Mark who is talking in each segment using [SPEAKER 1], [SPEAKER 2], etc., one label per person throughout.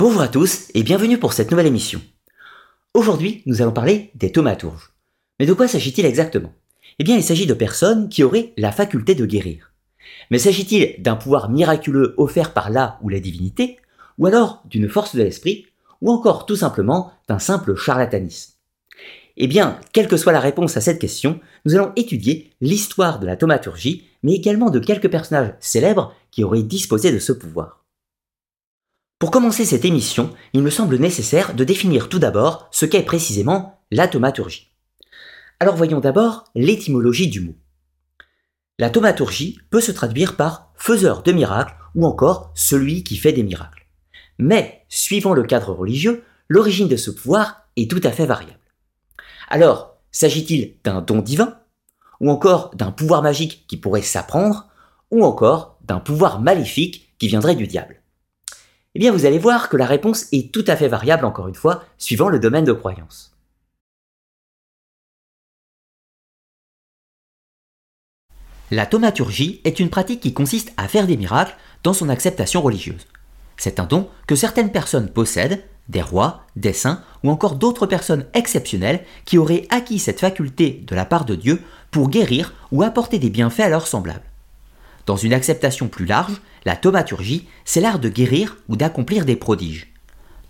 [SPEAKER 1] Bonjour à tous et bienvenue pour cette nouvelle émission. Aujourd'hui, nous allons parler des thaumaturges. Mais de quoi s'agit-il exactement? Eh bien, il s'agit de personnes qui auraient la faculté de guérir. Mais s'agit-il d'un pouvoir miraculeux offert par la ou la divinité, ou alors d'une force de l'esprit, ou encore tout simplement d'un simple charlatanisme? Eh bien, quelle que soit la réponse à cette question, nous allons étudier l'histoire de la thaumaturgie, mais également de quelques personnages célèbres qui auraient disposé de ce pouvoir. Pour commencer cette émission, il me semble nécessaire de définir tout d'abord ce qu'est précisément la thaumaturgie. Alors voyons d'abord l'étymologie du mot. La thaumaturgie peut se traduire par faiseur de miracles ou encore celui qui fait des miracles. Mais, suivant le cadre religieux, l'origine de ce pouvoir est tout à fait variable. Alors, s'agit-il d'un don divin Ou encore d'un pouvoir magique qui pourrait s'apprendre Ou encore d'un pouvoir maléfique qui viendrait du diable? Eh bien, vous allez voir que la réponse est tout à fait variable, encore une fois, suivant le domaine de croyance. La thaumaturgie est une pratique qui consiste à faire des miracles dans son acceptation religieuse. C'est un don que certaines personnes possèdent, des rois, des saints ou encore d'autres personnes exceptionnelles qui auraient acquis cette faculté de la part de Dieu pour guérir ou apporter des bienfaits à leurs semblables. Dans une acceptation plus large, la thaumaturgie, c'est l'art de guérir ou d'accomplir des prodiges.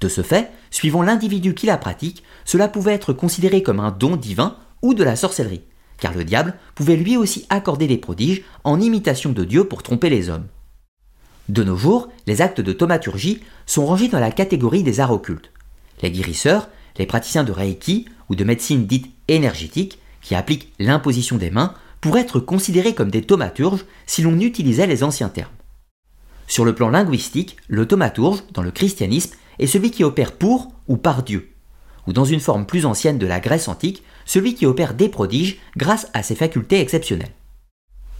[SPEAKER 1] De ce fait, suivant l'individu qui la pratique, cela pouvait être considéré comme un don divin ou de la sorcellerie, car le diable pouvait lui aussi accorder des prodiges en imitation de Dieu pour tromper les hommes. De nos jours, les actes de thaumaturgie sont rangés dans la catégorie des arts occultes. Les guérisseurs, les praticiens de Reiki ou de médecine dite énergétique, qui appliquent l'imposition des mains, pourraient être considérés comme des thaumaturges si l'on utilisait les anciens termes. Sur le plan linguistique, le thaumaturge, dans le christianisme, est celui qui opère pour ou par Dieu, ou dans une forme plus ancienne de la Grèce antique, celui qui opère des prodiges grâce à ses facultés exceptionnelles.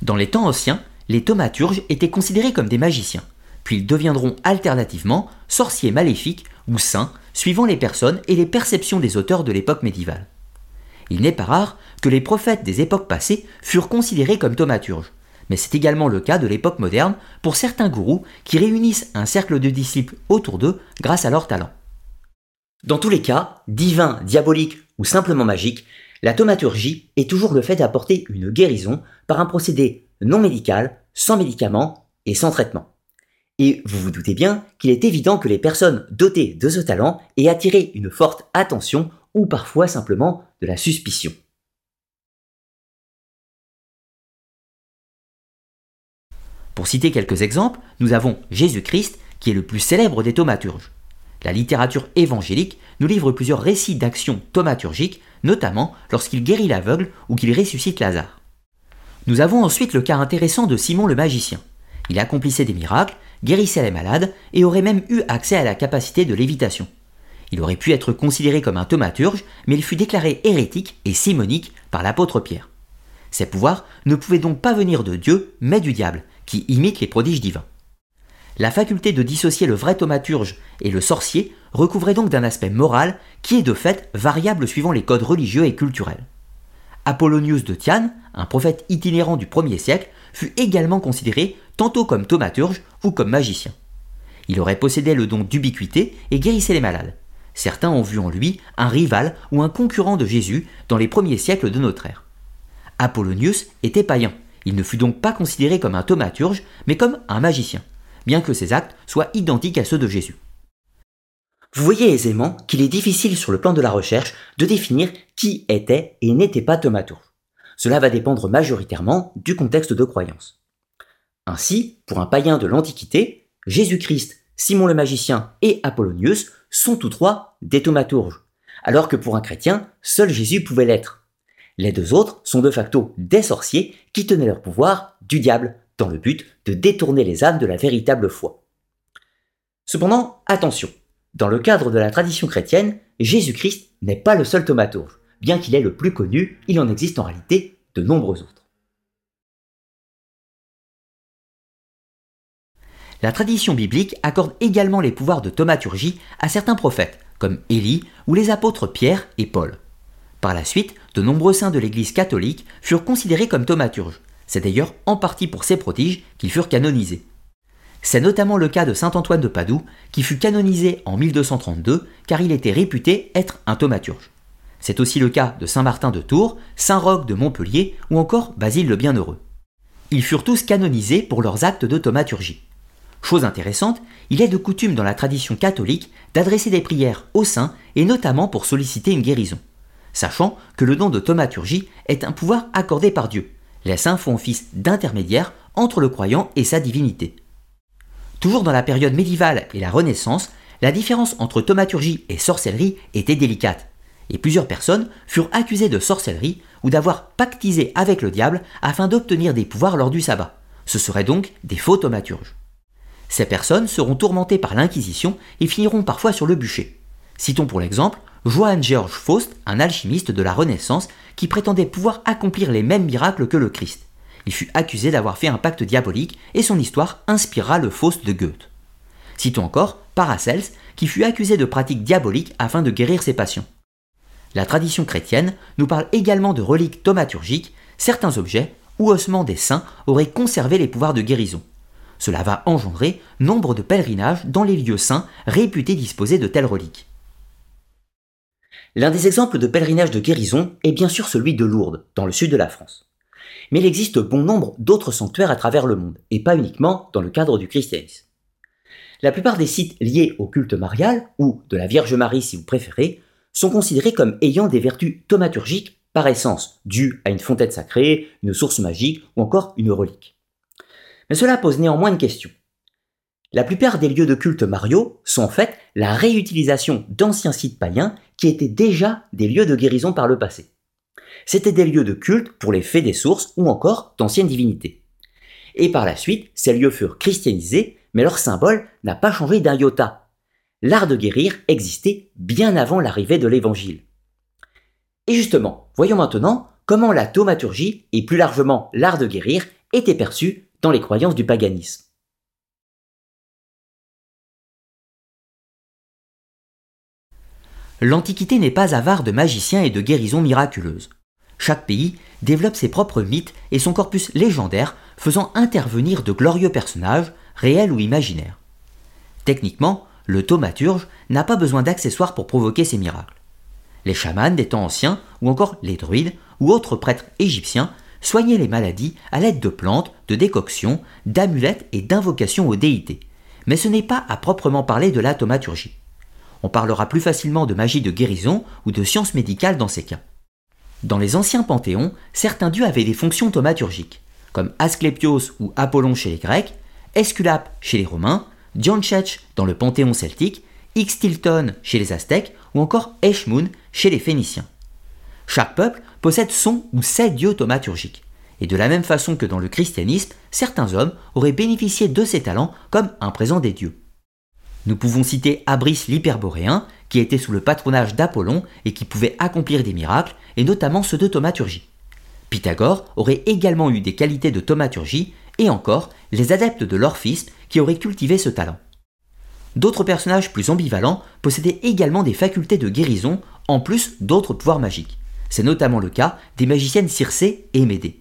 [SPEAKER 1] Dans les temps anciens, les thaumaturges étaient considérés comme des magiciens, puis ils deviendront alternativement sorciers maléfiques ou saints, suivant les personnes et les perceptions des auteurs de l'époque médiévale. Il n'est pas rare que les prophètes des époques passées furent considérés comme thaumaturges, mais c'est également le cas de l'époque moderne pour certains gourous qui réunissent un cercle de disciples autour d'eux grâce à leur talent. Dans tous les cas, divin, diabolique ou simplement magique, la thaumaturgie est toujours le fait d'apporter une guérison par un procédé non médical, sans médicaments et sans traitement. Et vous vous doutez bien qu'il est évident que les personnes dotées de ce talent aient attiré une forte attention ou parfois simplement de la suspicion. Pour citer quelques exemples, nous avons Jésus-Christ, qui est le plus célèbre des thaumaturges. La littérature évangélique nous livre plusieurs récits d'actions thaumaturgiques, notamment lorsqu'il guérit l'aveugle ou qu'il ressuscite Lazare. Nous avons ensuite le cas intéressant de Simon le magicien. Il accomplissait des miracles, guérissait les malades et aurait même eu accès à la capacité de lévitation. Il aurait pu être considéré comme un thaumaturge, mais il fut déclaré hérétique et simonique par l'apôtre Pierre. Ses pouvoirs ne pouvaient donc pas venir de Dieu, mais du diable, qui imite les prodiges divins. La faculté de dissocier le vrai thaumaturge et le sorcier recouvrait donc d'un aspect moral qui est de fait variable suivant les codes religieux et culturels. Apollonius de Thiane, un prophète itinérant du 1er siècle, fut également considéré tantôt comme thaumaturge ou comme magicien. Il aurait possédé le don d'ubiquité et guérissait les malades. Certains ont vu en lui un rival ou un concurrent de Jésus dans les premiers siècles de notre ère. Apollonius était païen. Il ne fut donc pas considéré comme un thaumaturge, mais comme un magicien, bien que ses actes soient identiques à ceux de Jésus. Vous voyez aisément qu'il est difficile sur le plan de la recherche de définir qui était et n'était pas thaumaturge. Cela va dépendre majoritairement du contexte de croyance. Ainsi, pour un païen de l'Antiquité, Jésus-Christ, Simon le magicien et Apollonius sont tous trois des thaumaturges, alors que pour un chrétien, seul Jésus pouvait l'être. Les deux autres sont de facto des sorciers qui tenaient leur pouvoir du diable, dans le but de détourner les âmes de la véritable foi. Cependant, attention, dans le cadre de la tradition chrétienne, Jésus-Christ n'est pas le seul thaumaturge. Bien qu'il est le plus connu, il en existe en réalité de nombreux autres. La tradition biblique accorde également les pouvoirs de thaumaturgie à certains prophètes, comme Élie ou les apôtres Pierre et Paul. Par la suite, de nombreux saints de l'Église catholique furent considérés comme thaumaturges. C'est d'ailleurs en partie pour ces prodiges qu'ils furent canonisés. C'est notamment le cas de saint Antoine de Padoue, qui fut canonisé en 1232 car il était réputé être un thaumaturge. C'est aussi le cas de saint Martin de Tours, saint Roch de Montpellier ou encore Basile le Bienheureux. Ils furent tous canonisés pour leurs actes de thaumaturgie. Chose intéressante, il est de coutume dans la tradition catholique d'adresser des prières aux saints et notamment pour solliciter une guérison. Sachant que le don de thaumaturgie est un pouvoir accordé par Dieu. Les saints font office d'intermédiaire entre le croyant et sa divinité. Toujours dans la période médiévale et la Renaissance, la différence entre thaumaturgie et sorcellerie était délicate, et plusieurs personnes furent accusées de sorcellerie ou d'avoir pactisé avec le diable afin d'obtenir des pouvoirs lors du sabbat. Ce seraient donc des faux thaumaturges. Ces personnes seront tourmentées par l'Inquisition et finiront parfois sur le bûcher. Citons pour l'exemple Johann Georg Faust, un alchimiste de la Renaissance qui prétendait pouvoir accomplir les mêmes miracles que le Christ. Il fut accusé d'avoir fait un pacte diabolique et son histoire inspira le Faust de Goethe. Citons encore Paracels qui fut accusé de pratiques diaboliques afin de guérir ses patients. La tradition chrétienne nous parle également de reliques thaumaturgiques, certains objets ou ossements des saints auraient conservé les pouvoirs de guérison. Cela va engendrer nombre de pèlerinages dans les lieux saints réputés disposer de telles reliques. L'un des exemples de pèlerinage de guérison est bien sûr celui de Lourdes, dans le sud de la France. Mais il existe bon nombre d'autres sanctuaires à travers le monde, et pas uniquement dans le cadre du christianisme. La plupart des sites liés au culte marial, ou de la Vierge Marie si vous préférez, sont considérés comme ayant des vertus thaumaturgiques par essence, dues à une fontaine sacrée, une source magique ou encore une relique. Mais cela pose néanmoins une question. La plupart des lieux de culte Mario sont en fait la réutilisation d'anciens sites païens qui étaient déjà des lieux de guérison par le passé. C'étaient des lieux de culte pour les fées des sources ou encore d'anciennes divinités. Et par la suite, ces lieux furent christianisés, mais leur symbole n'a pas changé d'un iota, l'art de guérir existait bien avant l'arrivée de l'Évangile. Et justement, voyons maintenant comment la thaumaturgie et plus largement l'art de guérir étaient perçus dans les croyances du paganisme. L'Antiquité n'est pas avare de magiciens et de guérisons miraculeuses. Chaque pays développe ses propres mythes et son corpus légendaire faisant intervenir de glorieux personnages, réels ou imaginaires. Techniquement, le thaumaturge n'a pas besoin d'accessoires pour provoquer ces miracles. Les chamans des temps anciens, ou encore les druides, ou autres prêtres égyptiens, soignaient les maladies à l'aide de plantes, de décoctions, d'amulettes et d'invocations aux déités. Mais ce n'est pas à proprement parler de la thaumaturgie. On parlera plus facilement de magie de guérison ou de science médicale dans ces cas. Dans les anciens panthéons, certains dieux avaient des fonctions thaumaturgiques, comme Asclépios ou Apollon chez les Grecs, Esculape chez les Romains, Dionchech dans le panthéon celtique, Ixtilton chez les Aztèques ou encore Eshmun chez les Phéniciens. Chaque peuple possède son ou ses dieux thaumaturgiques. Et de la même façon que dans le christianisme, certains hommes auraient bénéficié de ces talents comme un présent des dieux. Nous pouvons citer Abris l'hyperboréen, qui était sous le patronage d'Apollon et qui pouvait accomplir des miracles, et notamment ceux de thaumaturgie. Pythagore aurait également eu des qualités de thaumaturgie, et encore les adeptes de l'orphisme qui auraient cultivé ce talent. D'autres personnages plus ambivalents possédaient également des facultés de guérison en plus d'autres pouvoirs magiques. C'est notamment le cas des magiciennes Circé et Médée.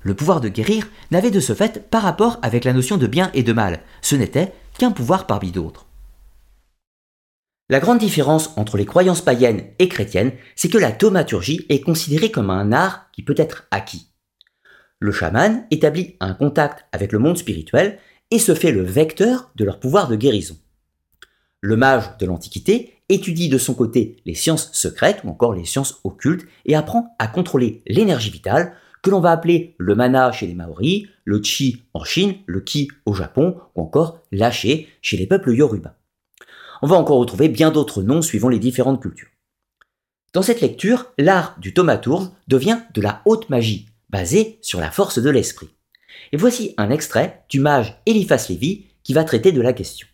[SPEAKER 1] Le pouvoir de guérir n'avait de ce fait pas rapport avec la notion de bien et de mal, ce n'était qu'un pouvoir parmi d'autres. La grande différence entre les croyances païennes et chrétiennes, c'est que la thaumaturgie est considérée comme un art qui peut être acquis. Le chaman établit un contact avec le monde spirituel et se fait le vecteur de leur pouvoir de guérison. Le mage de l'Antiquité étudie de son côté les sciences secrètes ou encore les sciences occultes et apprend à contrôler l'énergie vitale que l'on va appeler le mana chez les Maoris, le chi en Chine, le ki au Japon ou encore l'aché chez les peuples yoruba. On va encore retrouver bien d'autres noms suivant les différentes cultures. Dans cette lecture, l'art du thaumaturge devient de la haute magie, basée sur la force de l'esprit. Et voici un extrait du mage Eliphas Lévy qui va traiter de la question.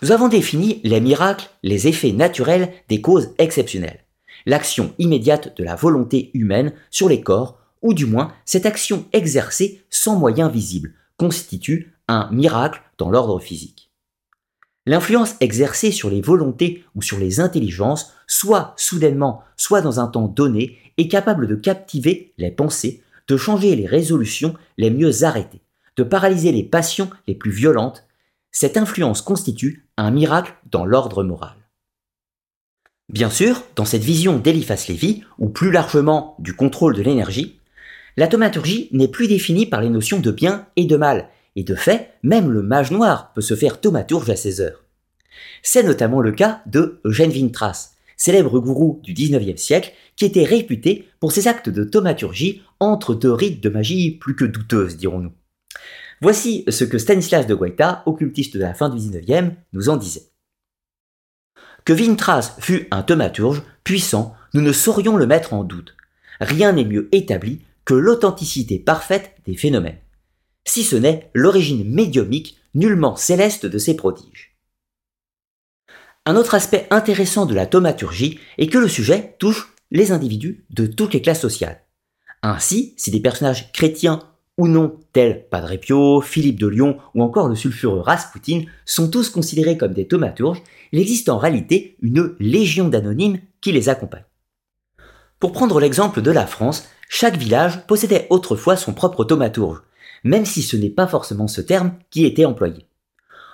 [SPEAKER 1] Nous avons défini les miracles, les effets naturels des causes exceptionnelles, l'action immédiate de la volonté humaine sur les corps, ou du moins cette action exercée sans moyen visible, constitue un miracle dans l'ordre physique. L'influence exercée sur les volontés ou sur les intelligences, soit soudainement, soit dans un temps donné, est capable de captiver les pensées de changer les résolutions les mieux arrêtées, de paralyser les passions les plus violentes, cette influence constitue un miracle dans l'ordre moral. Bien sûr, dans cette vision d'Eliphas Lévy, ou plus largement du contrôle de l'énergie, la thaumaturgie n'est plus définie par les notions de bien et de mal, et de fait, même le mage noir peut se faire thaumaturge à ses heures. C'est notamment le cas de Eugène Vintras, célèbre gourou du XIXe siècle qui était réputé pour ses actes de thaumaturgie entre deux rites de magie plus que douteuses, dirons-nous. Voici ce que Stanislas de Guaita, occultiste de la fin du XIXe, nous en disait. Que Vintras fut un thaumaturge puissant, nous ne saurions le mettre en doute. Rien n'est mieux établi que l'authenticité parfaite des phénomènes, si ce n'est l'origine médiumique nullement céleste de ces prodiges. Un autre aspect intéressant de la thaumaturgie est que le sujet touche les individus de toutes les classes sociales. Ainsi, si des personnages chrétiens ou non, tels Padre Pio, Philippe de Lyon ou encore le sulfureux Rasputin, sont tous considérés comme des thaumaturges, il existe en réalité une légion d'anonymes qui les accompagnent. Pour prendre l'exemple de la France, chaque village possédait autrefois son propre thaumaturge, même si ce n'est pas forcément ce terme qui était employé.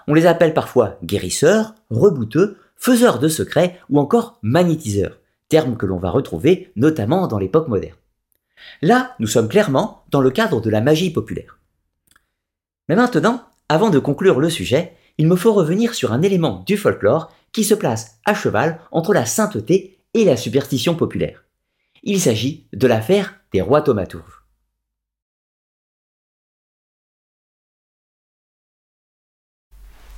[SPEAKER 1] On les appelle parfois guérisseurs, rebouteux, faiseurs de secrets ou encore magnétiseurs, termes que l'on va retrouver notamment dans l'époque moderne. Là, nous sommes clairement dans le cadre de la magie populaire. Mais maintenant, avant de conclure le sujet, il me faut revenir sur un élément du folklore qui se place à cheval entre la sainteté et la superstition populaire. Il s'agit de l'affaire des rois thaumaturges.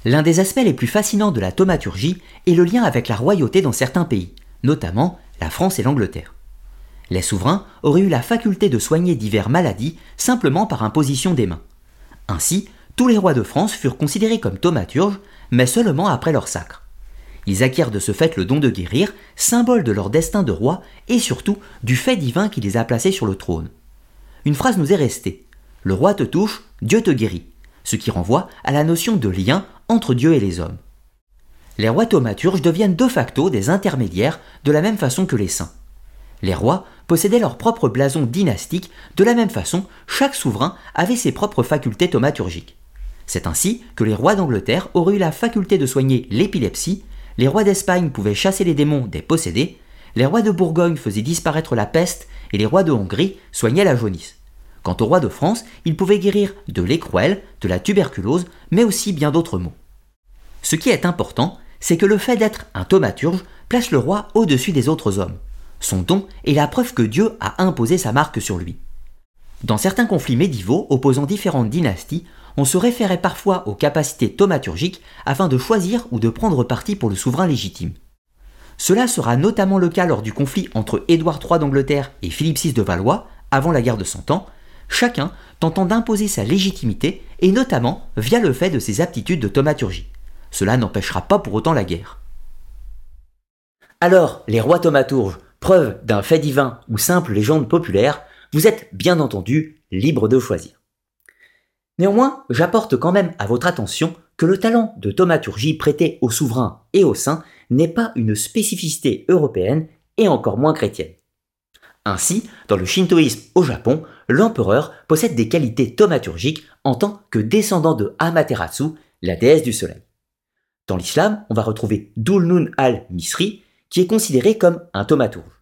[SPEAKER 1] L'un des aspects les plus fascinants de la thaumaturgie est le lien avec la royauté dans certains pays, notamment la France et l'Angleterre. Les souverains auraient eu la faculté de soigner divers maladies simplement par imposition des mains. Ainsi, tous les rois de France furent considérés comme thaumaturges, mais seulement après leur sacre. Ils acquièrent de ce fait le don de guérir, symbole de leur destin de roi et surtout du fait divin qui les a placés sur le trône. Une phrase nous est restée Le roi te touche, Dieu te guérit, ce qui renvoie à la notion de lien entre Dieu et les hommes. Les rois thaumaturges deviennent de facto des intermédiaires de la même façon que les saints. Les rois possédaient leur propre blason dynastique, de la même façon, chaque souverain avait ses propres facultés thaumaturgiques. C'est ainsi que les rois d'Angleterre auraient eu la faculté de soigner l'épilepsie, les rois d'Espagne pouvaient chasser les démons des possédés, les rois de Bourgogne faisaient disparaître la peste et les rois de Hongrie soignaient la jaunisse. Quant aux rois de France, ils pouvaient guérir de l'écrouelle, de la tuberculose, mais aussi bien d'autres maux. Ce qui est important, c'est que le fait d'être un thaumaturge place le roi au-dessus des autres hommes. Son don est la preuve que Dieu a imposé sa marque sur lui. Dans certains conflits médiévaux opposant différentes dynasties, on se référait parfois aux capacités thaumaturgiques afin de choisir ou de prendre parti pour le souverain légitime. Cela sera notamment le cas lors du conflit entre Édouard III d'Angleterre et Philippe VI de Valois, avant la guerre de Cent Ans, chacun tentant d'imposer sa légitimité et notamment via le fait de ses aptitudes de thaumaturgie. Cela n'empêchera pas pour autant la guerre. Alors, les rois thaumaturges, preuve d'un fait divin ou simple légende populaire, vous êtes bien entendu libre de choisir. Néanmoins, j'apporte quand même à votre attention que le talent de thaumaturgie prêté aux souverains et aux saints n'est pas une spécificité européenne et encore moins chrétienne. Ainsi, dans le shintoïsme au Japon, l'empereur possède des qualités thaumaturgiques en tant que descendant de Amaterasu, la déesse du soleil. Dans l'islam, on va retrouver Dulnun al-Misri, qui est considéré comme un thaumaturge.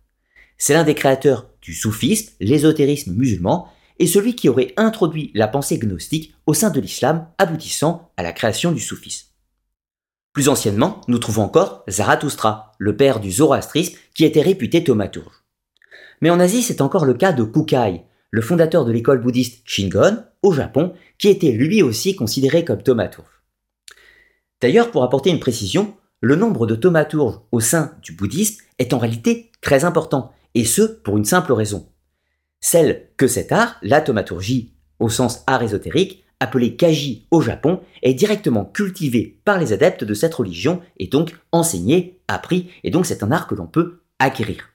[SPEAKER 1] C'est l'un des créateurs du soufisme, l'ésotérisme musulman, et celui qui aurait introduit la pensée gnostique au sein de l'islam, aboutissant à la création du soufisme. Plus anciennement, nous trouvons encore Zarathustra, le père du zoroastrisme, qui était réputé thaumaturge. Mais en Asie, c'est encore le cas de Kukai, le fondateur de l'école bouddhiste Shingon, au Japon, qui était lui aussi considéré comme thaumaturge. D'ailleurs, pour apporter une précision, le nombre de thaumaturges au sein du bouddhisme est en réalité très important, et ce pour une simple raison. Celle que cet art, la thaumaturgie au sens art ésotérique, appelé kaji au Japon, est directement cultivé par les adeptes de cette religion et donc enseigné, appris, et donc c'est un art que l'on peut acquérir.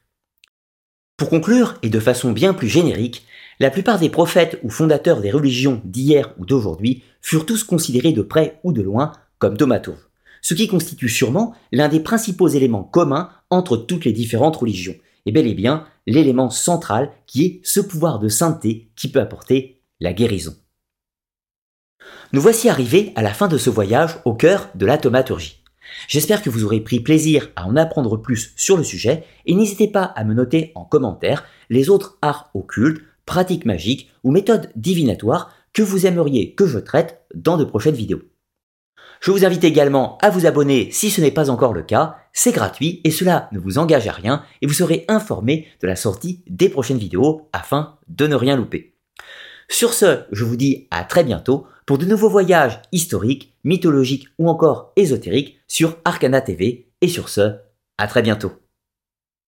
[SPEAKER 1] Pour conclure, et de façon bien plus générique, la plupart des prophètes ou fondateurs des religions d'hier ou d'aujourd'hui furent tous considérés de près ou de loin comme thaumaturges, ce qui constitue sûrement l'un des principaux éléments communs entre toutes les différentes religions, et bel et bien l'élément central qui est ce pouvoir de sainteté qui peut apporter la guérison. Nous voici arrivés à la fin de ce voyage au cœur de la thaumaturgie. J'espère que vous aurez pris plaisir à en apprendre plus sur le sujet et n'hésitez pas à me noter en commentaire les autres arts occultes, pratiques magiques ou méthodes divinatoires que vous aimeriez que je traite dans de prochaines vidéos. Je vous invite également à vous abonner si ce n'est pas encore le cas, c'est gratuit et cela ne vous engage à rien et vous serez informé de la sortie des prochaines vidéos afin de ne rien louper. Sur ce, je vous dis à très bientôt pour de nouveaux voyages historiques, mythologiques ou encore ésotériques sur Arcana TV et sur ce, à très bientôt.